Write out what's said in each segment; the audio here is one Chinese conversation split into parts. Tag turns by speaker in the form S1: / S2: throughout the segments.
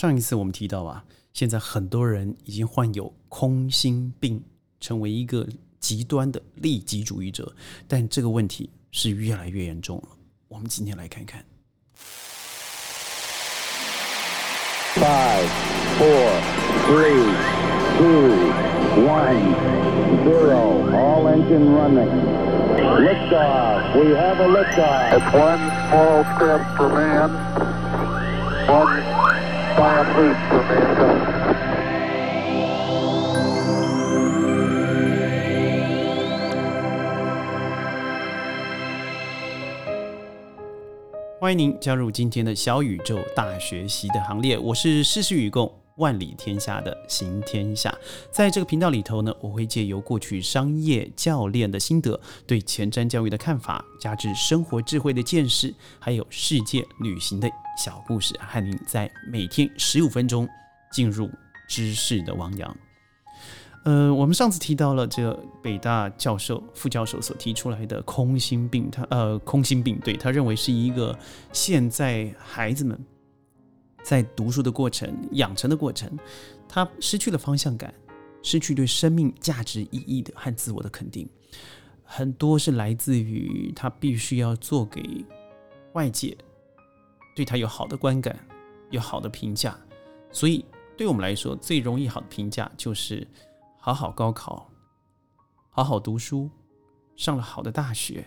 S1: 上一次我们提到啊，现在很多人已经患有空心病，成为一个极端的利己主义者，但这个问题是越来越严重了。我们今天来看看。
S2: Five, four, three, two, one, zero. All engine running. Liftoff. We have a liftoff. It's one small step for man, one
S1: 欢迎您加入今天的小宇宙大学习的行列，我是事事与共、万里天下的行天下。在这个频道里头呢，我会借由过去商业教练的心得、对前瞻教育的看法，加之生活智慧的见识，还有世界旅行的小故事，和您在每天十五分钟进入知识的汪洋。呃，我们上次提到了这个北大教授、副教授所提出来的空心病，他呃，空心病，对他认为是一个现在孩子们在读书的过程、养成的过程，他失去了方向感，失去对生命价值意义的和自我的肯定，很多是来自于他必须要做给外界对他有好的观感、有好的评价，所以对我们来说，最容易好的评价就是。好好高考，好好读书，上了好的大学，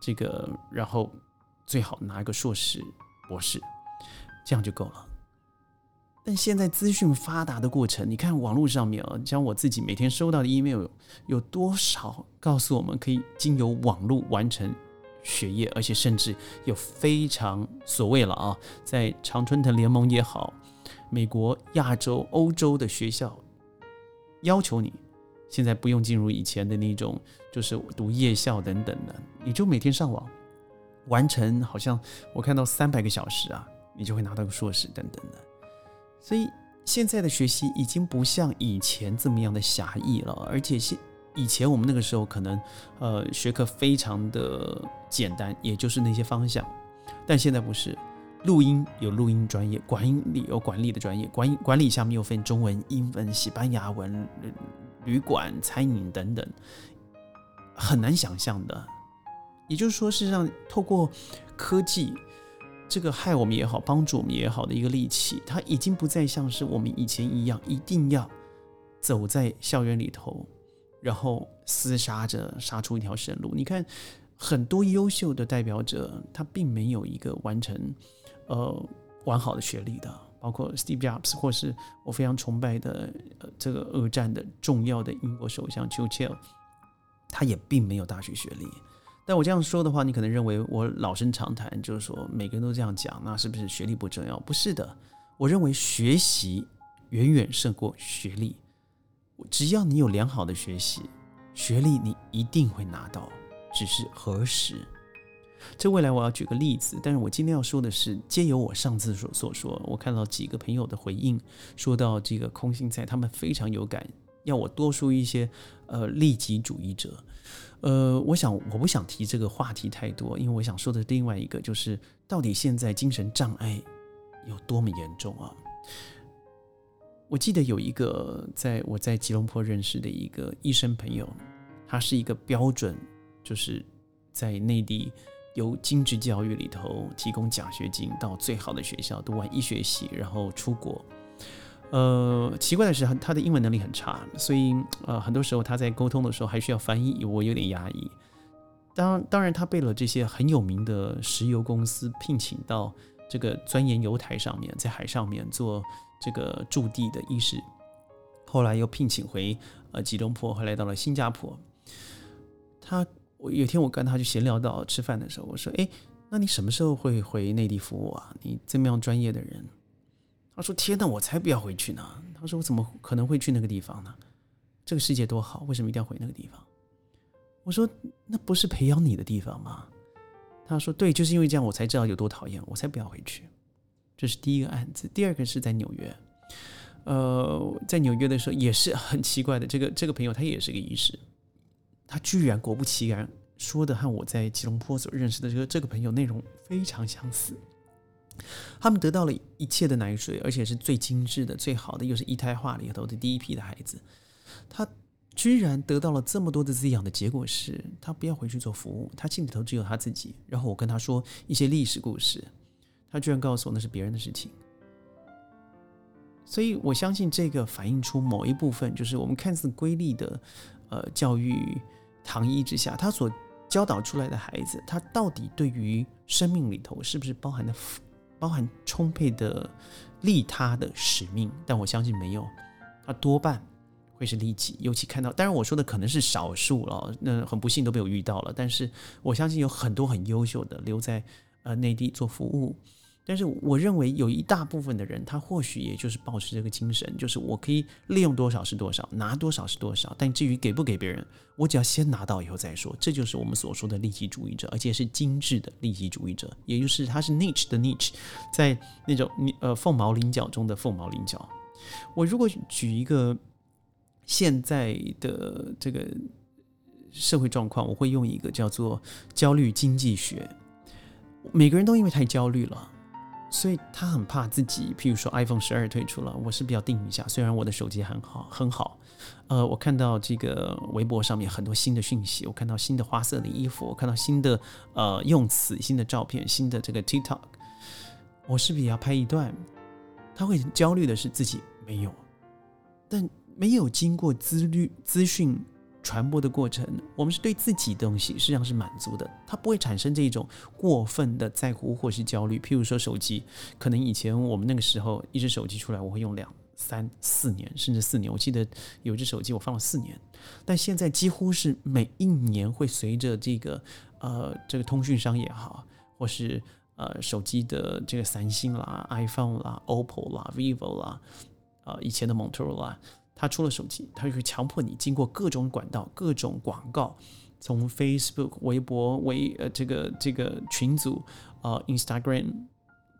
S1: 这个然后最好拿一个硕士、博士，这样就够了。但现在资讯发达的过程，你看网络上面啊，像我自己每天收到的 email 有多少告诉我们可以经由网络完成学业，而且甚至有非常所谓了啊，在常春藤联盟也好，美国、亚洲、欧洲的学校。要求你现在不用进入以前的那种，就是读夜校等等的，你就每天上网完成，好像我看到三百个小时啊，你就会拿到个硕士等等的。所以现在的学习已经不像以前这么样的狭义了，而且现以前我们那个时候可能呃学科非常的简单，也就是那些方向，但现在不是。录音有录音专业，管理有管理的专业，管管理下面又分中文、英文、西班牙文、旅馆、餐饮等等，很难想象的。也就是说，是让，透过科技这个害我们也好，帮助我们也好的一个利器，它已经不再像是我们以前一样，一定要走在校园里头，然后厮杀着杀出一条生路。你看，很多优秀的代表者，他并没有一个完成。呃，完好的学历的，包括 Steve Jobs，或是我非常崇拜的呃这个二战的重要的英国首相 Churchill，他也并没有大学学历。但我这样说的话，你可能认为我老生常谈，就是说每个人都这样讲，那是不是学历不重要？不是的，我认为学习远远胜过学历。只要你有良好的学习，学历你一定会拿到，只是何时。这未来我要举个例子，但是我今天要说的是，皆由我上次所所说，我看到几个朋友的回应，说到这个空心菜，他们非常有感，要我多说一些呃利己主义者。呃，我想我不想提这个话题太多，因为我想说的另外一个就是，到底现在精神障碍有多么严重啊？我记得有一个在我在吉隆坡认识的一个医生朋友，他是一个标准，就是在内地。由精致教育里头提供奖学金到最好的学校读完医学系，然后出国。呃，奇怪的是，他的英文能力很差，所以呃，很多时候他在沟通的时候还需要翻译，我有点压抑。当当然，他被了这些很有名的石油公司聘请到这个钻研油台上面，在海上面做这个驻地的医师，后来又聘请回呃吉隆坡，后来到了新加坡，他。我有天我跟他去闲聊到吃饭的时候，我说：“哎，那你什么时候会回内地服务啊？你这么样专业的人。”他说：“天哪，我才不要回去呢！”他说：“我怎么可能会去那个地方呢？这个世界多好，为什么一定要回那个地方？”我说：“那不是培养你的地方吗？”他说：“对，就是因为这样，我才知道有多讨厌，我才不要回去。”这是第一个案子。第二个是在纽约，呃，在纽约的时候也是很奇怪的。这个这个朋友他也是个医师。他居然果不其然说的和我在吉隆坡所认识的这个这个朋友内容非常相似。他们得到了一切的奶水，而且是最精致的、最好的，又是一胎化里头的第一批的孩子。他居然得到了这么多的滋养的结果是，他不要回去做服务，他心里头只有他自己。然后我跟他说一些历史故事，他居然告诉我那是别人的事情。所以我相信这个反映出某一部分，就是我们看似瑰丽的呃教育糖衣之下，他所教导出来的孩子，他到底对于生命里头是不是包含的包含充沛的利他的使命？但我相信没有，他多半会是利己。尤其看到，当然我说的可能是少数了，那很不幸都被我遇到了。但是我相信有很多很优秀的留在呃内地做服务。但是我认为有一大部分的人，他或许也就是保持这个精神，就是我可以利用多少是多少，拿多少是多少。但至于给不给别人，我只要先拿到以后再说。这就是我们所说的利己主义者，而且是精致的利己主义者，也就是他是 niche 的 niche，在那种呃凤毛麟角中的凤毛麟角。我如果举一个现在的这个社会状况，我会用一个叫做焦虑经济学。每个人都因为太焦虑了。所以他很怕自己，譬如说 iPhone 十二推出了，我是比较定一下。虽然我的手机很好很好，呃，我看到这个微博上面很多新的讯息，我看到新的花色的衣服，我看到新的呃用词、新的照片、新的这个 TikTok，我是不是也要拍一段？他会焦虑的是自己没有，但没有经过资律资讯。传播的过程，我们是对自己东西实际上是满足的，它不会产生这种过分的在乎或是焦虑。譬如说手机，可能以前我们那个时候一只手机出来，我会用两三四年，甚至四年。我记得有一只手机我放了四年，但现在几乎是每一年会随着这个呃这个通讯商也好，或是呃手机的这个三星啦、iPhone 啦、OPPO 啦、vivo 啦，呃以前的 Motorola。他出了手机，他就会强迫你经过各种管道、各种广告，从 Facebook、微博、微呃这个这个群组、呃 Instagram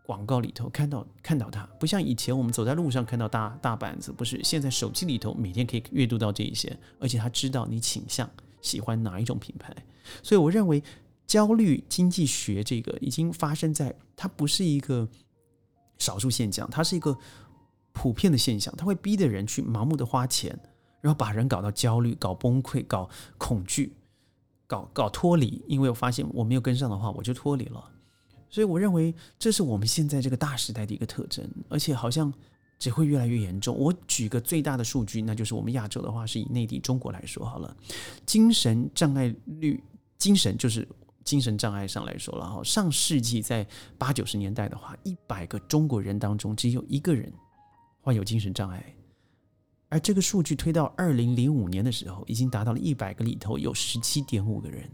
S1: 广告里头看到看到它，不像以前我们走在路上看到大大板子，不是？现在手机里头每天可以阅读到这一些，而且他知道你倾向喜欢哪一种品牌，所以我认为焦虑经济学这个已经发生在它不是一个少数现象，它是一个。普遍的现象，它会逼的人去盲目的花钱，然后把人搞到焦虑、搞崩溃、搞恐惧、搞搞脱离。因为我发现我没有跟上的话，我就脱离了。所以我认为这是我们现在这个大时代的一个特征，而且好像只会越来越严重。我举个最大的数据，那就是我们亚洲的话，是以内地中国来说好了，精神障碍率，精神就是精神障碍上来说了哈。上世纪在八九十年代的话，一百个中国人当中只有一个人。患有精神障碍，而这个数据推到二零零五年的时候，已经达到了一百个里头有十七点五个人。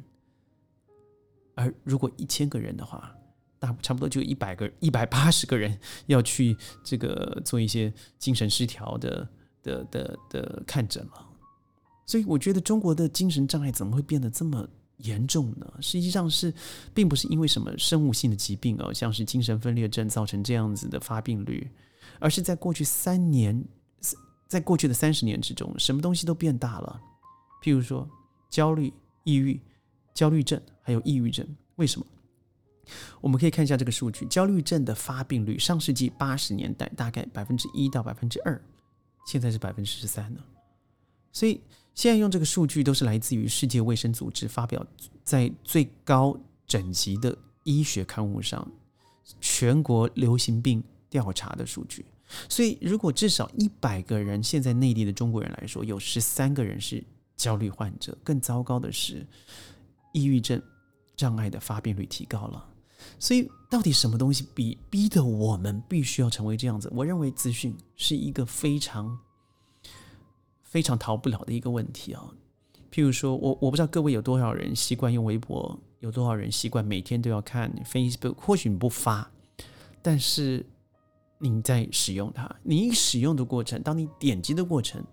S1: 而如果一千个人的话，大差不多就一百个一百八十个人要去这个做一些精神失调的的的的看诊了。所以我觉得中国的精神障碍怎么会变得这么严重呢？实际上是并不是因为什么生物性的疾病哦，像是精神分裂症造成这样子的发病率。而是在过去三年，在过去的三十年之中，什么东西都变大了。譬如说，焦虑、抑郁、焦虑症，还有抑郁症。为什么？我们可以看一下这个数据：焦虑症的发病率，上世纪八十年代大概百分之一到百分之二，现在是百分之十三呢。所以现在用这个数据都是来自于世界卫生组织发表在最高整级的医学刊物上，全国流行病。调查的数据，所以如果至少一百个人，现在内地的中国人来说，有十三个人是焦虑患者。更糟糕的是，抑郁症障碍的发病率提高了。所以，到底什么东西逼逼得我们必须要成为这样子？我认为资讯是一个非常非常逃不了的一个问题啊。譬如说，我我不知道各位有多少人习惯用微博，有多少人习惯每天都要看 Facebook。或许你不发，但是。你在使用它，你使用的过程，当你点击的过程，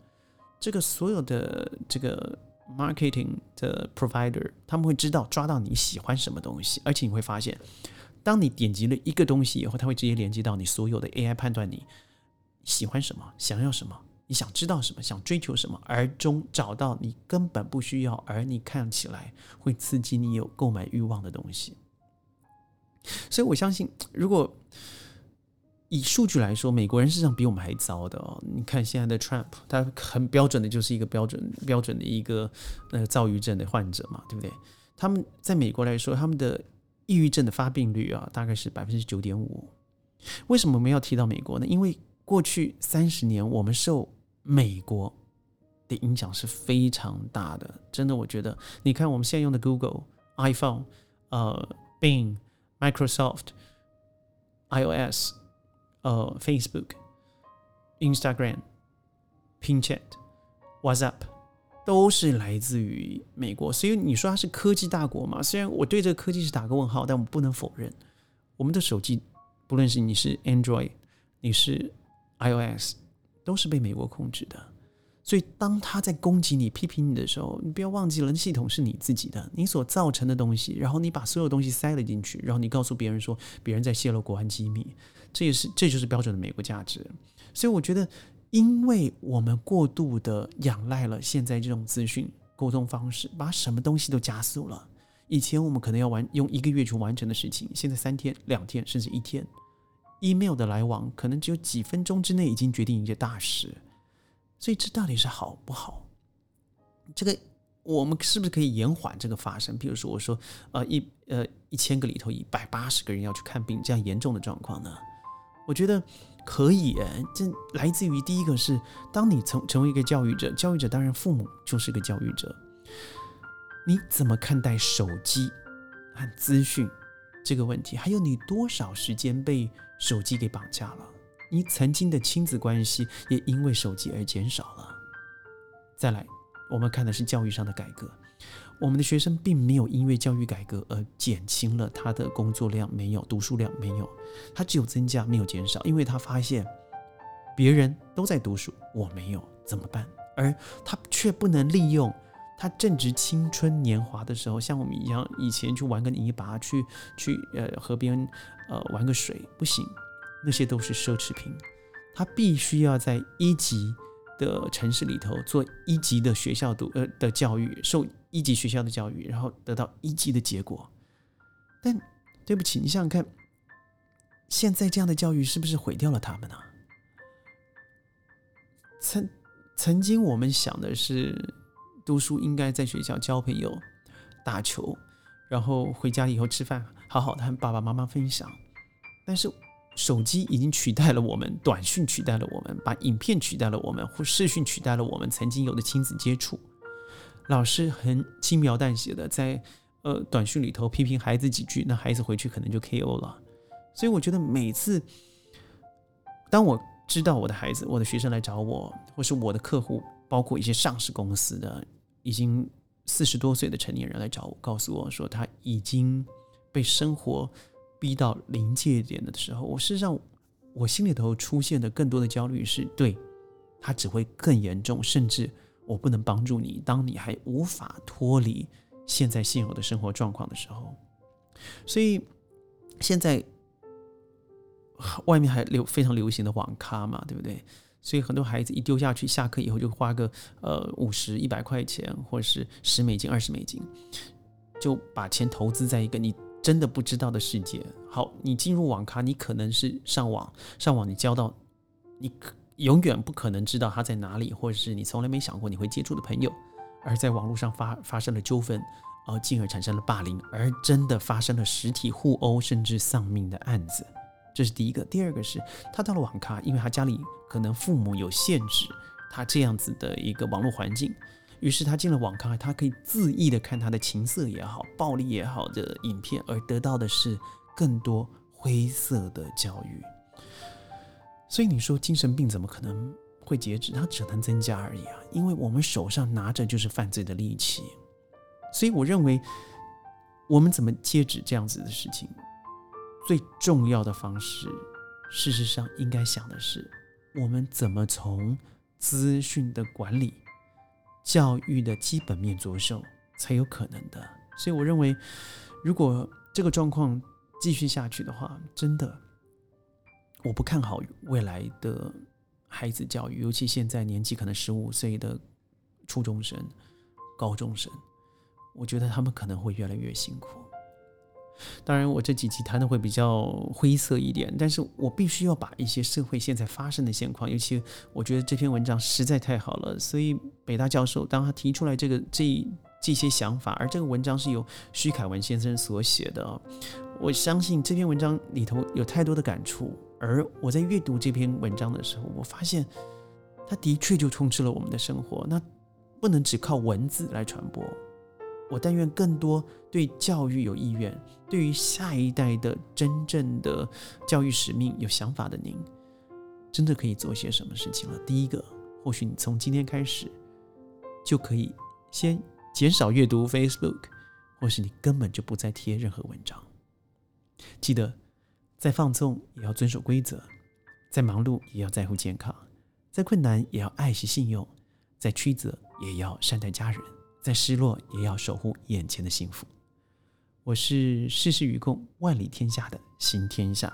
S1: 这个所有的这个 marketing 的 provider 他们会知道抓到你喜欢什么东西，而且你会发现，当你点击了一个东西以后，它会直接连接到你所有的 AI 判断你喜欢什么，想要什么，你想知道什么，想追求什么，而中找到你根本不需要，而你看起来会刺激你有购买欲望的东西。所以我相信，如果以数据来说，美国人事实上比我们还糟的哦。你看现在的 Trump，他很标准的就是一个标准标准的一个那个躁郁症的患者嘛，对不对？他们在美国来说，他们的抑郁症的发病率啊，大概是百分之九点五。为什么我们要提到美国呢？因为过去三十年，我们受美国的影响是非常大的。真的，我觉得，你看我们现在用的 Google、iPhone、呃 Bing、Microsoft、iOS、呃 Facebook、Instagram、Pinterest、WhatsApp。都是来自于美国，所以你说它是科技大国嘛？虽然我对这个科技是打个问号，但我们不能否认，我们的手机，不论是你是 Android，你是 iOS，都是被美国控制的。所以当他在攻击你、批评你的时候，你不要忘记了，系统是你自己的，你所造成的东西，然后你把所有东西塞了进去，然后你告诉别人说别人在泄露国安机密，这也是这就是标准的美国价值。所以我觉得。因为我们过度的仰赖了现在这种资讯沟通方式，把什么东西都加速了。以前我们可能要完用一个月去完成的事情，现在三天、两天甚至一天，email 的来往可能只有几分钟之内已经决定一件大事。所以这到底是好不好？这个我们是不是可以延缓这个发生？比如说，我说呃一呃一千个里头一百八十个人要去看病，这样严重的状况呢？我觉得。可以诶，这来自于第一个是，当你成成为一个教育者，教育者当然父母就是个教育者。你怎么看待手机和资讯这个问题？还有你多少时间被手机给绑架了？你曾经的亲子关系也因为手机而减少了。再来，我们看的是教育上的改革。我们的学生并没有因为教育改革而减轻了他的工作量，没有读书量，没有，他只有增加，没有减少，因为他发现别人都在读书，我没有怎么办？而他却不能利用他正值青春年华的时候，像我们一样，以前去玩个泥巴，去去呃河边呃玩个水，不行，那些都是奢侈品，他必须要在一级。的城市里头做一级的学校读呃的教育，受一级学校的教育，然后得到一级的结果。但对不起，你想想看，现在这样的教育是不是毁掉了他们呢？曾曾经我们想的是，读书应该在学校交朋友、打球，然后回家以后吃饭，好好的和爸爸妈妈分享。但是。手机已经取代了我们，短讯取代了我们，把影片取代了我们，或视讯取代了我们曾经有的亲子接触。老师很轻描淡写的在呃短讯里头批评孩子几句，那孩子回去可能就 K.O. 了。所以我觉得每次当我知道我的孩子、我的学生来找我，或是我的客户，包括一些上市公司的已经四十多岁的成年人来找我，告诉我说他已经被生活。逼到临界点的时候，我事实上我心里头出现的更多的焦虑是，对他只会更严重，甚至我不能帮助你。当你还无法脱离现在现有的生活状况的时候，所以现在外面还流非常流行的网咖嘛，对不对？所以很多孩子一丢下去，下课以后就花个呃五十一百块钱，或者是十美金、二十美金，就把钱投资在一个你。真的不知道的世界。好，你进入网咖，你可能是上网，上网你交到，你可永远不可能知道他在哪里，或者是你从来没想过你会接触的朋友，而在网络上发发生了纠纷，而进而产生了霸凌，而真的发生了实体互殴甚至丧命的案子。这是第一个。第二个是他到了网咖，因为他家里可能父母有限制，他这样子的一个网络环境。于是他进了网咖，他可以恣意的看他的情色也好、暴力也好的影片，而得到的是更多灰色的教育。所以你说精神病怎么可能会截止？它只能增加而已啊！因为我们手上拿着就是犯罪的利器。所以我认为，我们怎么截止这样子的事情，最重要的方式，事实上应该想的是，我们怎么从资讯的管理。教育的基本面着手才有可能的，所以我认为，如果这个状况继续下去的话，真的我不看好未来的孩子教育，尤其现在年纪可能十五岁的初中生、高中生，我觉得他们可能会越来越辛苦。当然，我这几集谈的会比较灰色一点，但是我必须要把一些社会现在发生的现况，尤其我觉得这篇文章实在太好了，所以北大教授当他提出来这个这这些想法，而这个文章是由徐凯文先生所写的，我相信这篇文章里头有太多的感触，而我在阅读这篇文章的时候，我发现它的确就充斥了我们的生活，那不能只靠文字来传播。我但愿更多对教育有意愿、对于下一代的真正的教育使命有想法的您，真的可以做些什么事情了。第一个，或许你从今天开始就可以先减少阅读 Facebook，或是你根本就不再贴任何文章。记得，再放纵也要遵守规则，再忙碌也要在乎健康，再困难也要爱惜信用，再曲折也要善待家人。再失落，也要守护眼前的幸福。我是世事与共、万里天下的新天下。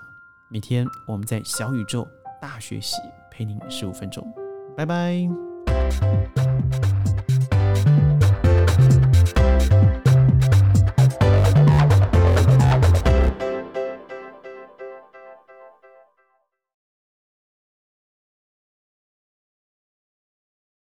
S1: 每天我们在小宇宙大学习，陪您十五分钟。拜拜。